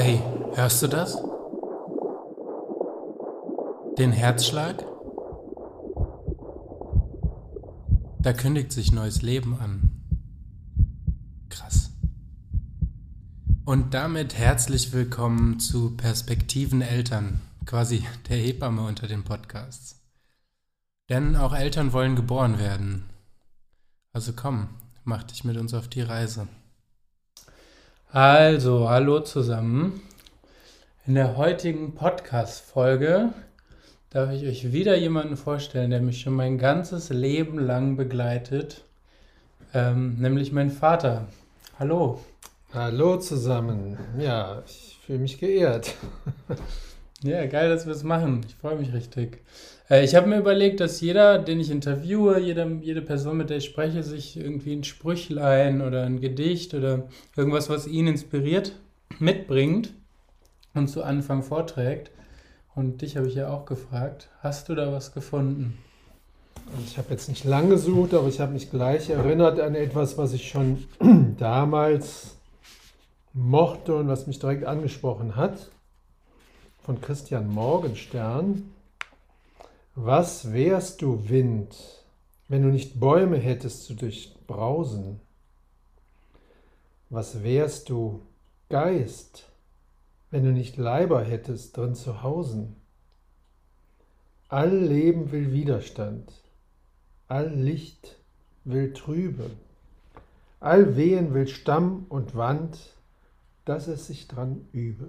Hey, hörst du das? Den Herzschlag? Da kündigt sich neues Leben an. Krass. Und damit herzlich willkommen zu Perspektiven Eltern, quasi der Hebamme unter den Podcasts. Denn auch Eltern wollen geboren werden. Also komm, mach dich mit uns auf die Reise. Also, hallo zusammen. In der heutigen Podcast-Folge darf ich euch wieder jemanden vorstellen, der mich schon mein ganzes Leben lang begleitet, ähm, nämlich mein Vater. Hallo. Hallo zusammen. Ja, ich fühle mich geehrt. ja, geil, dass wir es machen. Ich freue mich richtig. Äh, ich habe mir überlegt, dass jeder, den ich interviewe, jede, jede Person, mit der ich spreche, sich irgendwie ein Sprüchlein oder ein Gedicht oder irgendwas, was ihn inspiriert, mitbringt und zu Anfang vorträgt. Und dich habe ich ja auch gefragt, hast du da was gefunden? Ich habe jetzt nicht lang gesucht, aber ich habe mich gleich erinnert an etwas, was ich schon damals mochte und was mich direkt angesprochen hat. Von Christian Morgenstern. Was wärst du, Wind, wenn du nicht Bäume hättest zu durchbrausen? Was wärst du, Geist, wenn du nicht Leiber hättest drin zu hausen? All Leben will Widerstand, all Licht will Trübe, all Wehen will Stamm und Wand, dass es sich dran übe.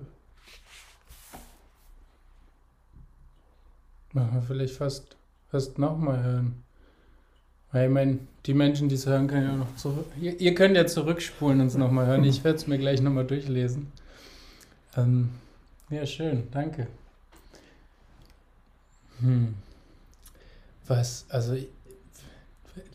Machen wir vielleicht fast, fast nochmal hören. Weil ich meine, die Menschen, die es hören, können ja noch zurück. Ihr, ihr könnt ja zurückspulen und es nochmal hören. Ich werde es mir gleich nochmal durchlesen. Ähm, ja, schön, danke. Hm. Was, also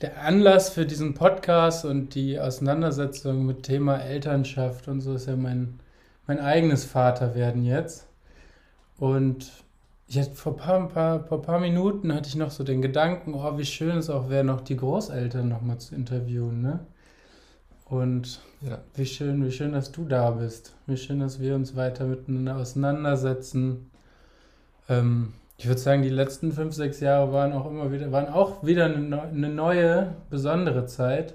der Anlass für diesen Podcast und die Auseinandersetzung mit Thema Elternschaft und so ist ja mein, mein eigenes Vaterwerden jetzt. Und ich hatte vor ein paar, paar, paar, paar Minuten hatte ich noch so den Gedanken, oh, wie schön es auch wäre, noch die Großeltern nochmal zu interviewen, ne? Und ja. wie schön, wie schön, dass du da bist. Wie schön, dass wir uns weiter miteinander auseinandersetzen. Ähm, ich würde sagen, die letzten fünf, sechs Jahre waren auch immer wieder, waren auch wieder eine, eine neue, besondere Zeit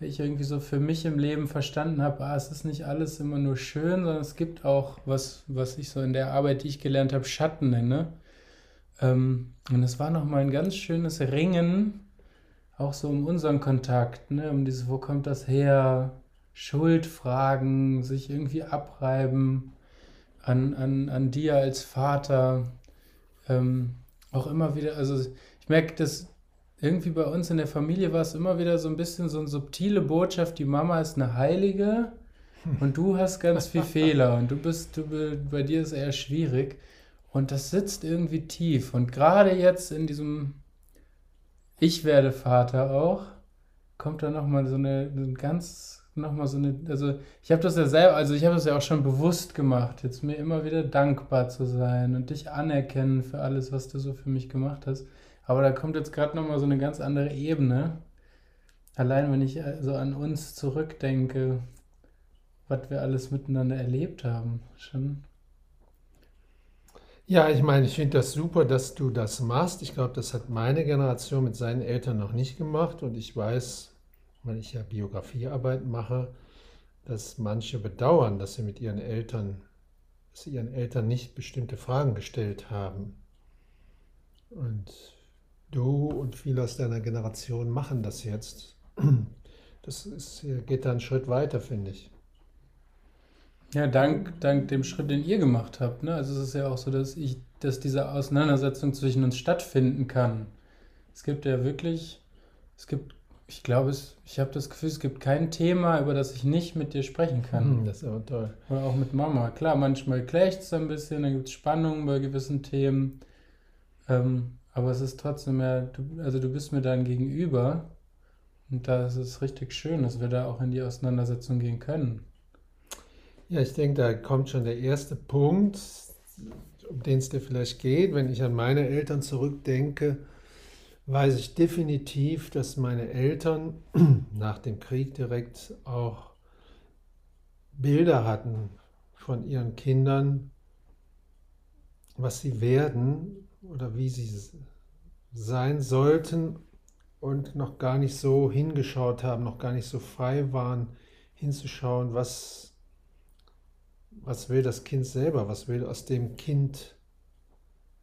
ich irgendwie so für mich im Leben verstanden habe, ah, es ist nicht alles immer nur schön, sondern es gibt auch was, was ich so in der Arbeit, die ich gelernt habe, Schatten nenne. Ähm, und es war nochmal ein ganz schönes Ringen, auch so um unseren Kontakt, ne? um dieses, wo kommt das her, Schuldfragen, sich irgendwie abreiben an, an, an dir als Vater. Ähm, auch immer wieder, also ich merke, dass irgendwie bei uns in der Familie war es immer wieder so ein bisschen so eine subtile Botschaft, die Mama ist eine Heilige und du hast ganz viel Fehler und du bist, du, bei dir ist eher schwierig. Und das sitzt irgendwie tief. Und gerade jetzt in diesem Ich werde Vater auch, kommt da nochmal so eine, eine ganz, nochmal so eine, also ich habe das ja selber, also ich habe das ja auch schon bewusst gemacht, jetzt mir immer wieder dankbar zu sein und dich anerkennen für alles, was du so für mich gemacht hast. Aber da kommt jetzt gerade nochmal so eine ganz andere Ebene. Allein wenn ich äh, so an uns zurückdenke, was wir alles miteinander erlebt haben, schon. Ja, ich meine, ich finde das super, dass du das machst. Ich glaube, das hat meine Generation mit seinen Eltern noch nicht gemacht. Und ich weiß, weil ich ja Biografiearbeit mache, dass manche bedauern, dass sie mit ihren Eltern, dass sie ihren Eltern nicht bestimmte Fragen gestellt haben. Und Du und viele aus deiner Generation machen das jetzt. Das ist, geht da einen Schritt weiter, finde ich. Ja, dank, dank dem Schritt, den ihr gemacht habt. Ne? Also es ist ja auch so, dass ich, dass diese Auseinandersetzung zwischen uns stattfinden kann. Es gibt ja wirklich, es gibt, ich glaube, es, ich habe das Gefühl, es gibt kein Thema, über das ich nicht mit dir sprechen kann. Hm, das ist aber toll. Oder auch mit Mama. Klar, manchmal klächt es ein bisschen, dann gibt es Spannungen bei gewissen Themen. Ähm, aber es ist trotzdem ja, du, also du bist mir dann gegenüber und da ist es richtig schön, dass wir da auch in die Auseinandersetzung gehen können. Ja, ich denke, da kommt schon der erste Punkt, um den es dir vielleicht geht. Wenn ich an meine Eltern zurückdenke, weiß ich definitiv, dass meine Eltern nach dem Krieg direkt auch Bilder hatten von ihren Kindern, was sie werden oder wie sie sein sollten und noch gar nicht so hingeschaut haben, noch gar nicht so frei waren, hinzuschauen, was, was will das Kind selber, was will aus dem Kind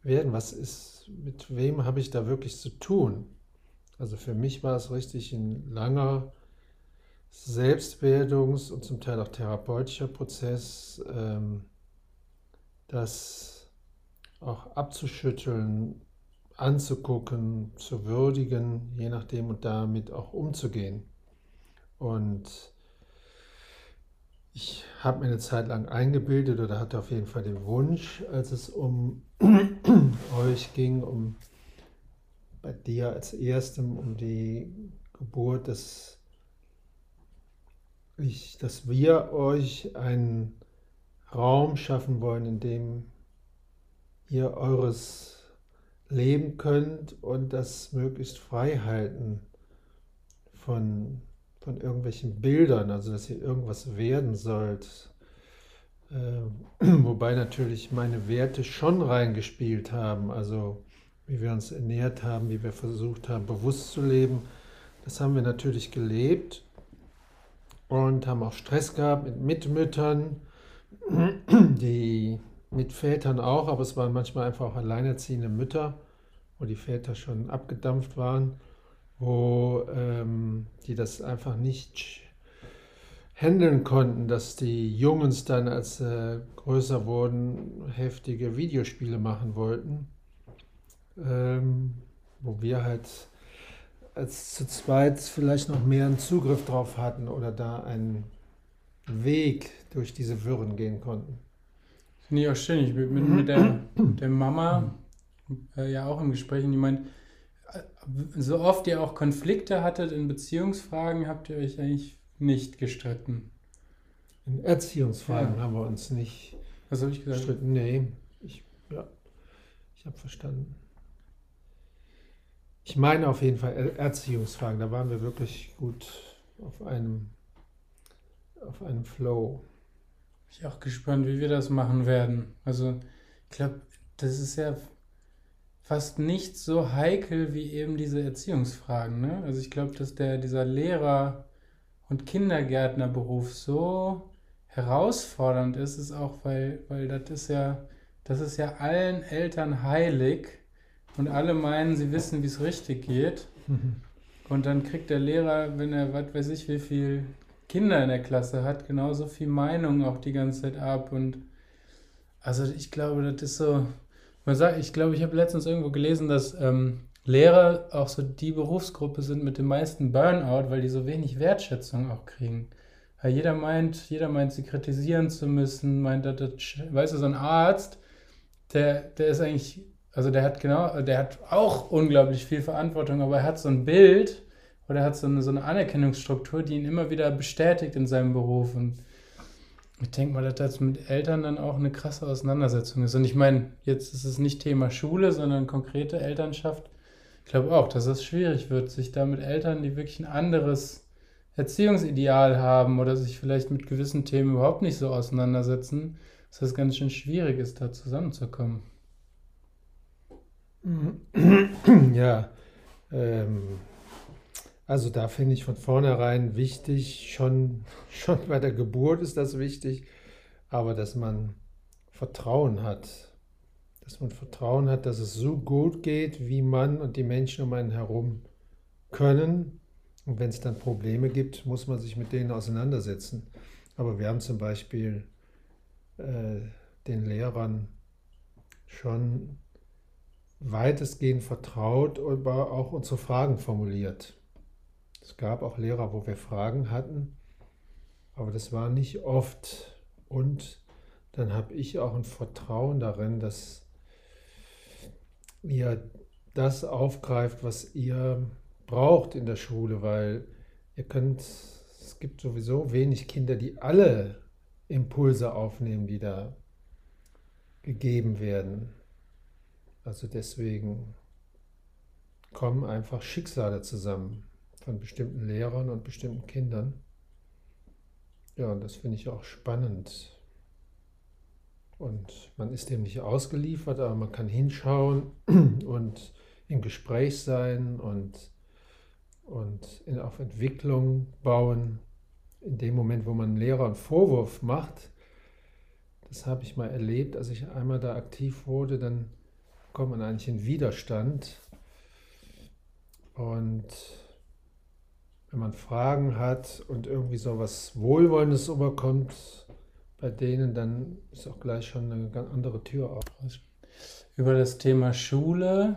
werden, was ist, mit wem habe ich da wirklich zu tun. Also für mich war es richtig ein langer Selbstwerdungs- und zum Teil auch therapeutischer Prozess, ähm, das auch abzuschütteln, anzugucken, zu würdigen, je nachdem und damit auch umzugehen. Und ich habe mir eine Zeit lang eingebildet oder hatte auf jeden Fall den Wunsch, als es um euch ging, um bei dir als erstem um die Geburt, dass, ich, dass wir euch einen Raum schaffen wollen, in dem ihr eures leben könnt und das möglichst frei halten von, von irgendwelchen Bildern, also dass ihr irgendwas werden sollt. Äh, wobei natürlich meine Werte schon reingespielt haben, also wie wir uns ernährt haben, wie wir versucht haben, bewusst zu leben. Das haben wir natürlich gelebt und haben auch Stress gehabt mit Mitmüttern, die mit Vätern auch, aber es waren manchmal einfach auch alleinerziehende Mütter, wo die Väter schon abgedampft waren, wo ähm, die das einfach nicht handeln konnten, dass die Jungs dann, als äh, größer wurden, heftige Videospiele machen wollten, ähm, wo wir halt als zu zweit vielleicht noch mehr einen Zugriff drauf hatten oder da einen Weg durch diese Wirren gehen konnten. Finde ich auch schön. Ich bin mit, mit der, der Mama äh, ja auch im Gespräch und die meint, äh, so oft ihr auch Konflikte hattet in Beziehungsfragen, habt ihr euch eigentlich nicht gestritten. In Erziehungsfragen ja. haben wir uns nicht Was habe ich gesagt? gestritten. Nee, ich, ja, ich habe verstanden. Ich meine auf jeden Fall Erziehungsfragen, da waren wir wirklich gut auf einem, auf einem Flow. Bin ich auch gespannt, wie wir das machen werden. Also, ich glaube, das ist ja fast nicht so heikel wie eben diese Erziehungsfragen. Ne? Also ich glaube, dass der, dieser Lehrer- und Kindergärtnerberuf so herausfordernd ist, ist auch, weil, weil das ist ja, das ist ja allen Eltern heilig und alle meinen, sie wissen, wie es richtig geht. Und dann kriegt der Lehrer, wenn er, was weiß ich, wie viel Kinder in der Klasse hat, genauso viel Meinung auch die ganze Zeit ab. Und also ich glaube, das ist so. Man sagt, ich glaube, ich habe letztens irgendwo gelesen, dass ähm, Lehrer auch so die Berufsgruppe sind mit dem meisten Burnout, weil die so wenig Wertschätzung auch kriegen. Weil jeder meint, jeder meint, sie kritisieren zu müssen, meint, dass das, weißt du, so ein Arzt, der, der ist eigentlich, also der hat genau, der hat auch unglaublich viel Verantwortung, aber er hat so ein Bild, oder hat so eine, so eine Anerkennungsstruktur, die ihn immer wieder bestätigt in seinem Beruf. Und ich denke mal, dass das mit Eltern dann auch eine krasse Auseinandersetzung ist. Und ich meine, jetzt ist es nicht Thema Schule, sondern konkrete Elternschaft. Ich glaube auch, dass es schwierig wird, sich da mit Eltern, die wirklich ein anderes Erziehungsideal haben oder sich vielleicht mit gewissen Themen überhaupt nicht so auseinandersetzen, dass es ganz schön schwierig ist, da zusammenzukommen. Ja, ähm, also da finde ich von vornherein wichtig, schon, schon bei der Geburt ist das wichtig, aber dass man Vertrauen hat. Dass man Vertrauen hat, dass es so gut geht, wie man und die Menschen um einen herum können. Und wenn es dann Probleme gibt, muss man sich mit denen auseinandersetzen. Aber wir haben zum Beispiel äh, den Lehrern schon weitestgehend vertraut, aber auch unsere Fragen formuliert. Es gab auch Lehrer, wo wir Fragen hatten, aber das war nicht oft. Und dann habe ich auch ein Vertrauen darin, dass ihr das aufgreift, was ihr braucht in der Schule, weil ihr könnt, es gibt sowieso wenig Kinder, die alle Impulse aufnehmen, die da gegeben werden. Also deswegen kommen einfach Schicksale zusammen von bestimmten Lehrern und bestimmten Kindern. Ja, und das finde ich auch spannend. Und man ist dem nicht ausgeliefert, aber man kann hinschauen und im Gespräch sein und, und in, auf Entwicklung bauen. In dem Moment, wo man Lehrer einen Vorwurf macht, das habe ich mal erlebt, als ich einmal da aktiv wurde, dann kommt man eigentlich in Widerstand. Und wenn man Fragen hat und irgendwie so was Wohlwollendes überkommt, bei denen, dann ist auch gleich schon eine ganz andere Tür auf. Über das Thema Schule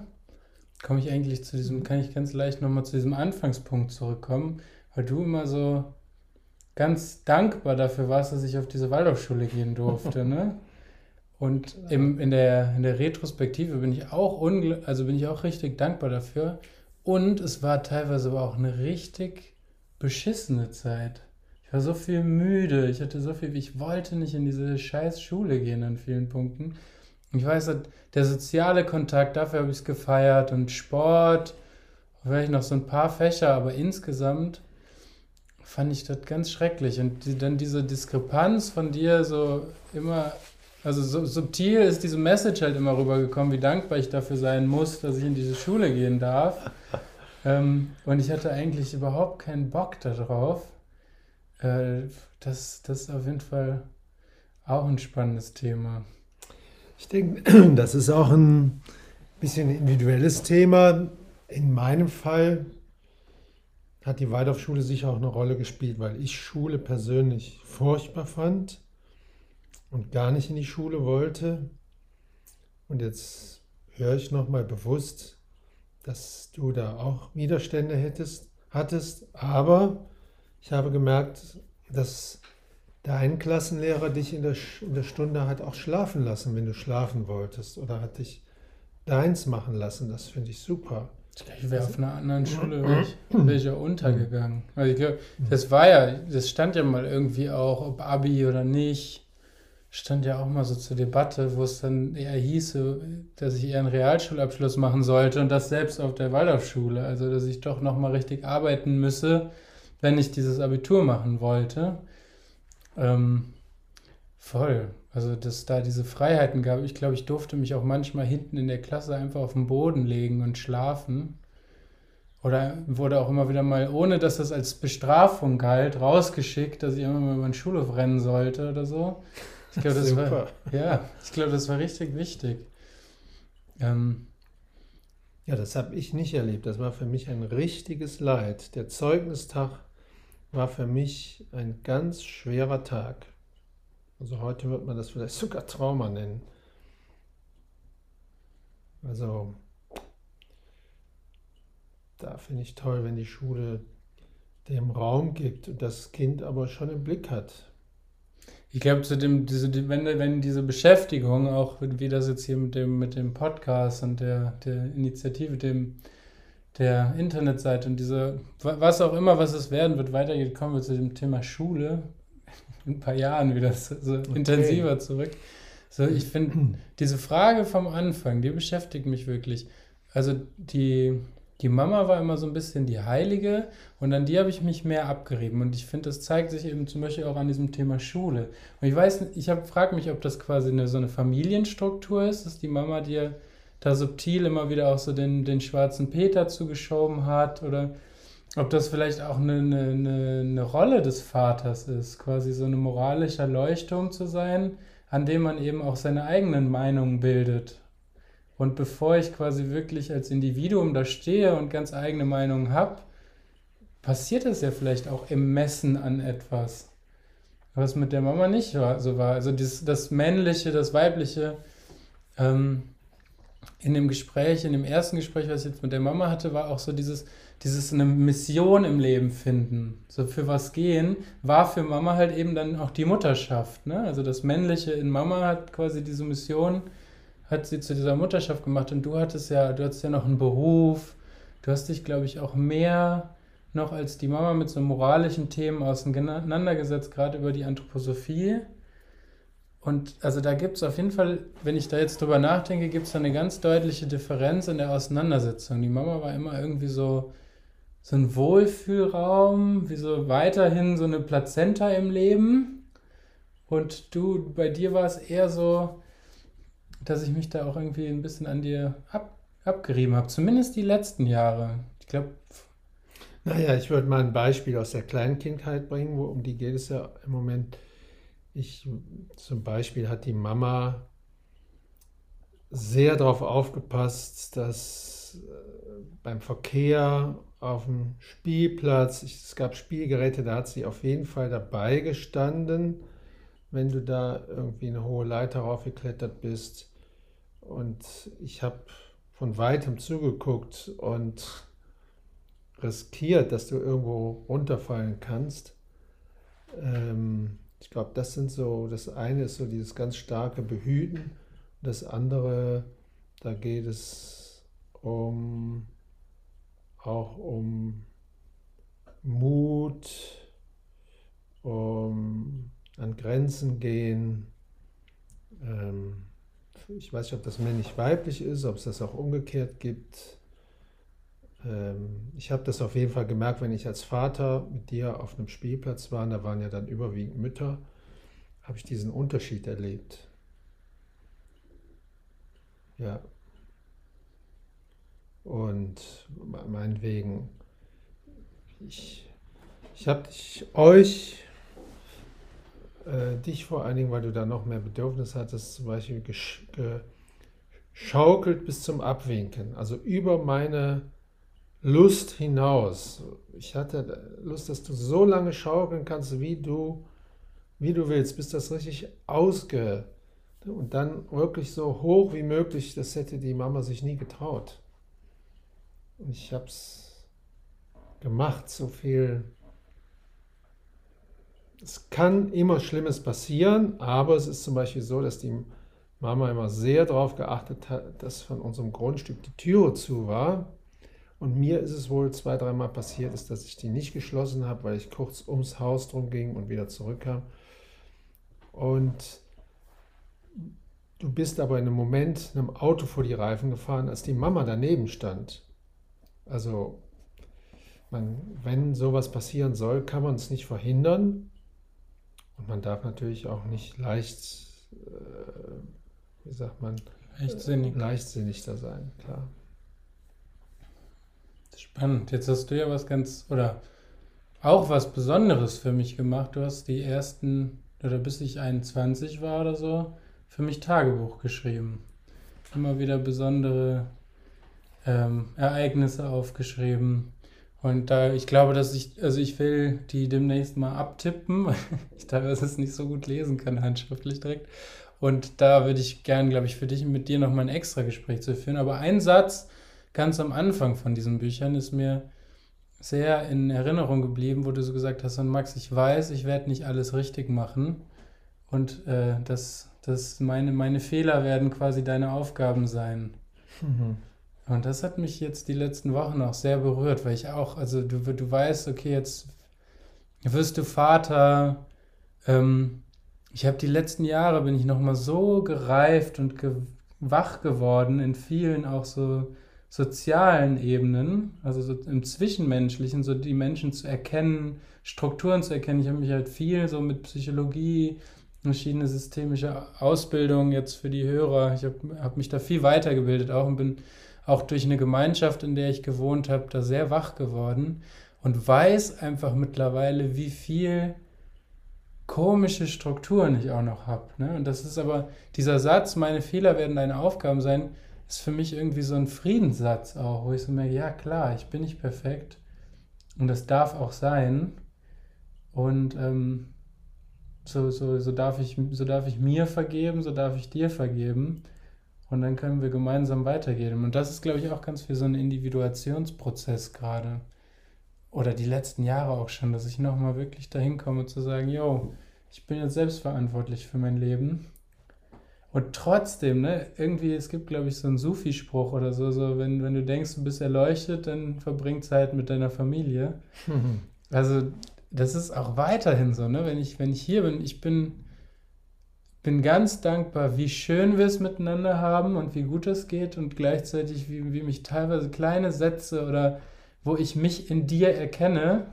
komme ich eigentlich zu diesem, kann ich ganz leicht nochmal zu diesem Anfangspunkt zurückkommen, weil du immer so ganz dankbar dafür warst, dass ich auf diese Waldorfschule gehen durfte, ne? Und im, in, der, in der Retrospektive bin ich auch also bin ich auch richtig dankbar dafür. Und es war teilweise aber auch eine richtig beschissene Zeit. Ich war so viel müde, ich hatte so viel, ich wollte nicht in diese scheiß Schule gehen an vielen Punkten. Ich weiß, der soziale Kontakt, dafür habe ich es gefeiert und Sport, vielleicht noch so ein paar Fächer, aber insgesamt fand ich das ganz schrecklich. Und die, dann diese Diskrepanz von dir so immer, also so subtil ist diese Message halt immer rübergekommen, wie dankbar ich dafür sein muss, dass ich in diese Schule gehen darf. ähm, und ich hatte eigentlich überhaupt keinen Bock darauf. Äh, das, das ist auf jeden Fall auch ein spannendes Thema. Ich denke, das ist auch ein bisschen individuelles Thema. In meinem Fall hat die Waldorfschule sicher auch eine Rolle gespielt, weil ich Schule persönlich furchtbar fand und gar nicht in die Schule wollte. Und jetzt höre ich nochmal bewusst, dass du da auch Widerstände hättest, hattest, aber ich habe gemerkt, dass dein Klassenlehrer dich in der, in der Stunde hat auch schlafen lassen, wenn du schlafen wolltest, oder hat dich deins machen lassen. Das finde ich super. Ich wäre auf einer anderen Schule wäre ich, wär ich ja untergegangen. Also ich glaube, das war ja, das stand ja mal irgendwie auch, ob Abi oder nicht, stand ja auch mal so zur Debatte, wo es dann eher hieße, dass ich eher einen Realschulabschluss machen sollte und das selbst auf der Waldorfschule. Also dass ich doch nochmal richtig arbeiten müsse wenn ich dieses Abitur machen wollte. Ähm, voll. Also, dass da diese Freiheiten gab. Ich glaube, ich durfte mich auch manchmal hinten in der Klasse einfach auf den Boden legen und schlafen. Oder wurde auch immer wieder mal, ohne dass das als Bestrafung galt, rausgeschickt, dass ich immer mal über den Schulhof rennen sollte oder so. Ich glaube, das war, ja, ich glaube, das war richtig wichtig. Ähm, ja, das habe ich nicht erlebt. Das war für mich ein richtiges Leid. Der Zeugnistag war für mich ein ganz schwerer Tag. Also heute wird man das vielleicht sogar Trauma nennen. Also da finde ich toll, wenn die Schule dem Raum gibt und das Kind aber schon im Blick hat. Ich glaube, zu dem, diese, wenn, wenn diese Beschäftigung, auch wie das jetzt hier mit dem, mit dem Podcast und der, der Initiative, dem der Internetseite und diese, was auch immer, was es werden wird, weitergeht, kommen wir zu dem Thema Schule in ein paar Jahren wieder so okay. intensiver zurück. So, ich finde, diese Frage vom Anfang, die beschäftigt mich wirklich. Also die, die Mama war immer so ein bisschen die Heilige und an die habe ich mich mehr abgerieben. Und ich finde, das zeigt sich eben zum Beispiel auch an diesem Thema Schule. Und ich weiß, ich frage mich, ob das quasi eine, so eine Familienstruktur ist, dass die Mama dir da subtil immer wieder auch so den, den schwarzen Peter zugeschoben hat oder ob das vielleicht auch eine, eine, eine Rolle des Vaters ist, quasi so eine moralische Leuchtturm zu sein, an dem man eben auch seine eigenen Meinungen bildet. Und bevor ich quasi wirklich als Individuum da stehe und ganz eigene Meinungen habe, passiert es ja vielleicht auch im Messen an etwas, was mit der Mama nicht so war. Also das, das Männliche, das Weibliche, ähm, in dem Gespräch, in dem ersten Gespräch, was ich jetzt mit der Mama hatte, war auch so dieses, dieses eine Mission im Leben finden, so für was gehen, war für Mama halt eben dann auch die Mutterschaft. Ne? Also das Männliche in Mama hat quasi diese Mission, hat sie zu dieser Mutterschaft gemacht und du hattest ja, du hattest ja noch einen Beruf, du hast dich, glaube ich, auch mehr noch als die Mama mit so moralischen Themen auseinandergesetzt, gerade über die Anthroposophie. Und also da gibt es auf jeden Fall, wenn ich da jetzt drüber nachdenke, gibt es da eine ganz deutliche Differenz in der Auseinandersetzung. Die Mama war immer irgendwie so, so ein Wohlfühlraum, wie so weiterhin so eine Plazenta im Leben. Und du, bei dir war es eher so, dass ich mich da auch irgendwie ein bisschen an dir ab, abgerieben habe. Zumindest die letzten Jahre. Ich glaube. Naja, ich würde mal ein Beispiel aus der Kleinkindheit bringen, wo um die geht es ja im Moment. Ich zum Beispiel hat die Mama sehr darauf aufgepasst, dass äh, beim Verkehr auf dem Spielplatz, es gab Spielgeräte, da hat sie auf jeden Fall dabei gestanden, wenn du da irgendwie eine hohe Leiter raufgeklettert bist. Und ich habe von weitem zugeguckt und riskiert, dass du irgendwo runterfallen kannst. Ähm, ich glaube, das sind so, das eine ist so dieses ganz starke Behüten das andere, da geht es um, auch um Mut, um an Grenzen gehen. Ähm, ich weiß nicht, ob das männlich-weiblich ist, ob es das auch umgekehrt gibt. Ähm, ich habe das auf jeden Fall gemerkt, wenn ich als Vater mit dir auf einem Spielplatz war, da waren ja dann überwiegend Mütter, habe ich diesen Unterschied erlebt. Ja. Und meinetwegen, ich, ich habe euch, äh, dich vor allen Dingen, weil du da noch mehr Bedürfnis hattest, zum Beispiel geschaukelt bis zum Abwinken, also über meine Lust hinaus. Ich hatte Lust, dass du so lange schaukeln kannst, wie du, wie du willst, bis das richtig ausge und dann wirklich so hoch wie möglich, das hätte die Mama sich nie getraut. Und ich habe es gemacht, so viel. Es kann immer Schlimmes passieren, aber es ist zum Beispiel so, dass die Mama immer sehr darauf geachtet hat, dass von unserem Grundstück die Türe zu war. Und mir ist es wohl zwei, dreimal passiert, ist, dass ich die nicht geschlossen habe, weil ich kurz ums Haus drum ging und wieder zurückkam. Und Du bist aber in einem Moment einem Auto vor die Reifen gefahren, als die Mama daneben stand. Also, man, wenn sowas passieren soll, kann man es nicht verhindern. Und man darf natürlich auch nicht leicht, äh, wie sagt man, leichtsinnig. leichtsinnig da sein, klar. Spannend. Jetzt hast du ja was ganz, oder auch was Besonderes für mich gemacht. Du hast die ersten, oder bis ich 21 war oder so, für mich Tagebuch geschrieben. Immer wieder besondere ähm, Ereignisse aufgeschrieben. Und da, ich glaube, dass ich, also ich will die demnächst mal abtippen, weil ich teilweise es nicht so gut lesen kann, handschriftlich direkt. Und da würde ich gern, glaube ich, für dich mit dir nochmal ein extra Gespräch zu führen. Aber ein Satz ganz am Anfang von diesen Büchern ist mir sehr in Erinnerung geblieben, wo du so gesagt hast, und Max, ich weiß, ich werde nicht alles richtig machen. Und äh, das dass meine, meine Fehler werden quasi deine Aufgaben sein. Mhm. Und das hat mich jetzt die letzten Wochen auch sehr berührt, weil ich auch, also du, du weißt, okay, jetzt wirst du Vater. Ähm, ich habe die letzten Jahre, bin ich nochmal so gereift und ge wach geworden in vielen auch so sozialen Ebenen, also so im Zwischenmenschlichen, so die Menschen zu erkennen, Strukturen zu erkennen. Ich habe mich halt viel so mit Psychologie, verschiedene systemische Ausbildungen jetzt für die Hörer. Ich habe hab mich da viel weitergebildet auch und bin auch durch eine Gemeinschaft, in der ich gewohnt habe, da sehr wach geworden und weiß einfach mittlerweile, wie viel komische Strukturen ich auch noch habe. Ne? Und das ist aber dieser Satz, meine Fehler werden deine Aufgaben sein, ist für mich irgendwie so ein Friedenssatz auch, wo ich so merke, ja klar, ich bin nicht perfekt und das darf auch sein. Und ähm, so, so, so, darf ich, so darf ich mir vergeben, so darf ich dir vergeben. Und dann können wir gemeinsam weitergehen. Und das ist, glaube ich, auch ganz viel so ein Individuationsprozess gerade. Oder die letzten Jahre auch schon, dass ich nochmal wirklich dahin komme zu sagen, yo, ich bin jetzt selbstverantwortlich für mein Leben. Und trotzdem, ne, irgendwie, es gibt, glaube ich, so einen Sufi-Spruch oder so, so wenn, wenn du denkst, du bist erleuchtet, dann verbring Zeit mit deiner Familie. Also das ist auch weiterhin so, ne? Wenn ich, wenn ich hier bin, ich bin, bin ganz dankbar, wie schön wir es miteinander haben und wie gut es geht und gleichzeitig, wie, wie mich teilweise kleine Sätze oder wo ich mich in dir erkenne,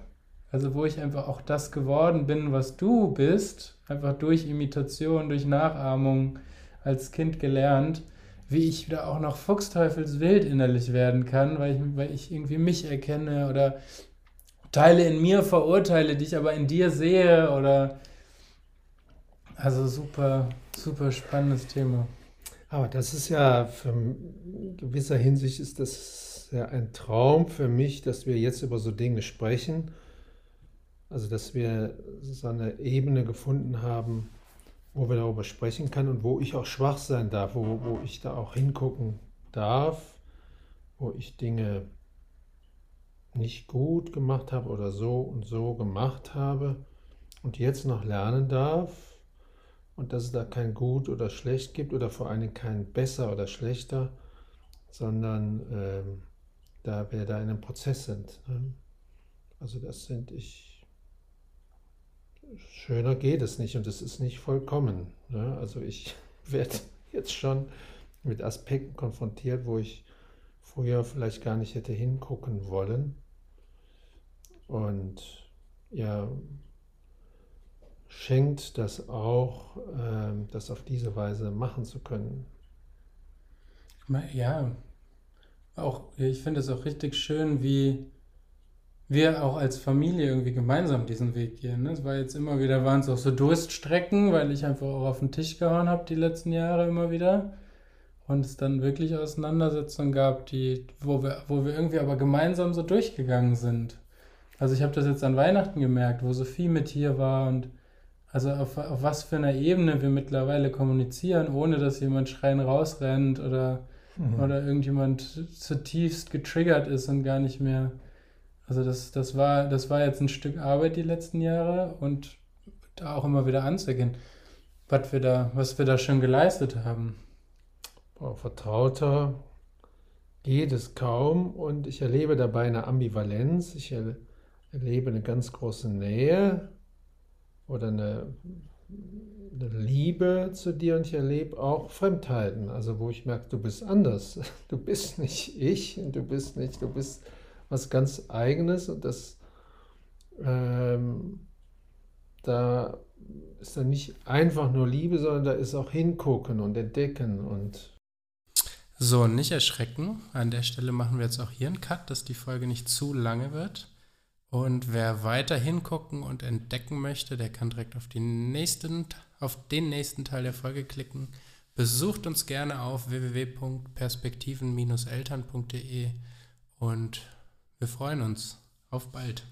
Also wo ich einfach auch das geworden bin, was du bist, einfach durch Imitation, durch Nachahmung als Kind gelernt, wie ich wieder auch noch fuchsteufelswild innerlich werden kann, weil ich, weil ich irgendwie mich erkenne oder Teile in mir verurteile, die ich aber in dir sehe oder also super, super spannendes Thema. Aber das ist ja für, in gewisser Hinsicht ist das ja ein Traum für mich, dass wir jetzt über so Dinge sprechen. Also dass wir so eine Ebene gefunden haben, wo wir darüber sprechen können und wo ich auch schwach sein darf, wo, wo ich da auch hingucken darf, wo ich Dinge nicht gut gemacht habe oder so und so gemacht habe und jetzt noch lernen darf und dass es da kein gut oder schlecht gibt oder vor allem kein besser oder schlechter, sondern ähm, da wir da in einem Prozess sind. Ne? Also das sind ich schöner geht es nicht und es ist nicht vollkommen. Ne? Also ich werde jetzt schon mit Aspekten konfrontiert, wo ich früher vielleicht gar nicht hätte hingucken wollen. Und ja, schenkt das auch, äh, das auf diese Weise machen zu können. Ja, auch ich finde es auch richtig schön, wie wir auch als Familie irgendwie gemeinsam diesen Weg gehen. Ne? Es war jetzt immer wieder, waren es auch so Durststrecken, weil ich einfach auch auf den Tisch gehauen habe die letzten Jahre immer wieder. Und es dann wirklich Auseinandersetzungen gab, die, wo wir, wo wir irgendwie aber gemeinsam so durchgegangen sind. Also ich habe das jetzt an Weihnachten gemerkt, wo Sophie mit hier war und also auf, auf was für einer Ebene wir mittlerweile kommunizieren, ohne dass jemand schreien rausrennt oder, mhm. oder irgendjemand zutiefst getriggert ist und gar nicht mehr also das, das, war, das war jetzt ein Stück Arbeit die letzten Jahre und da auch immer wieder anzugehen, was wir da, was wir da schon geleistet haben. Boah, vertrauter geht es kaum und ich erlebe dabei eine Ambivalenz. Ich erlebe eine ganz große Nähe oder eine, eine Liebe zu dir und ich erlebe auch Fremdheiten, also wo ich merke, du bist anders. Du bist nicht ich und du bist nicht, du bist was ganz Eigenes und das ähm, da ist dann nicht einfach nur Liebe, sondern da ist auch hingucken und entdecken und so, nicht erschrecken. An der Stelle machen wir jetzt auch hier einen Cut, dass die Folge nicht zu lange wird. Und wer weiter hingucken und entdecken möchte, der kann direkt auf, nächsten, auf den nächsten Teil der Folge klicken. Besucht uns gerne auf www.perspektiven-eltern.de und wir freuen uns. Auf bald.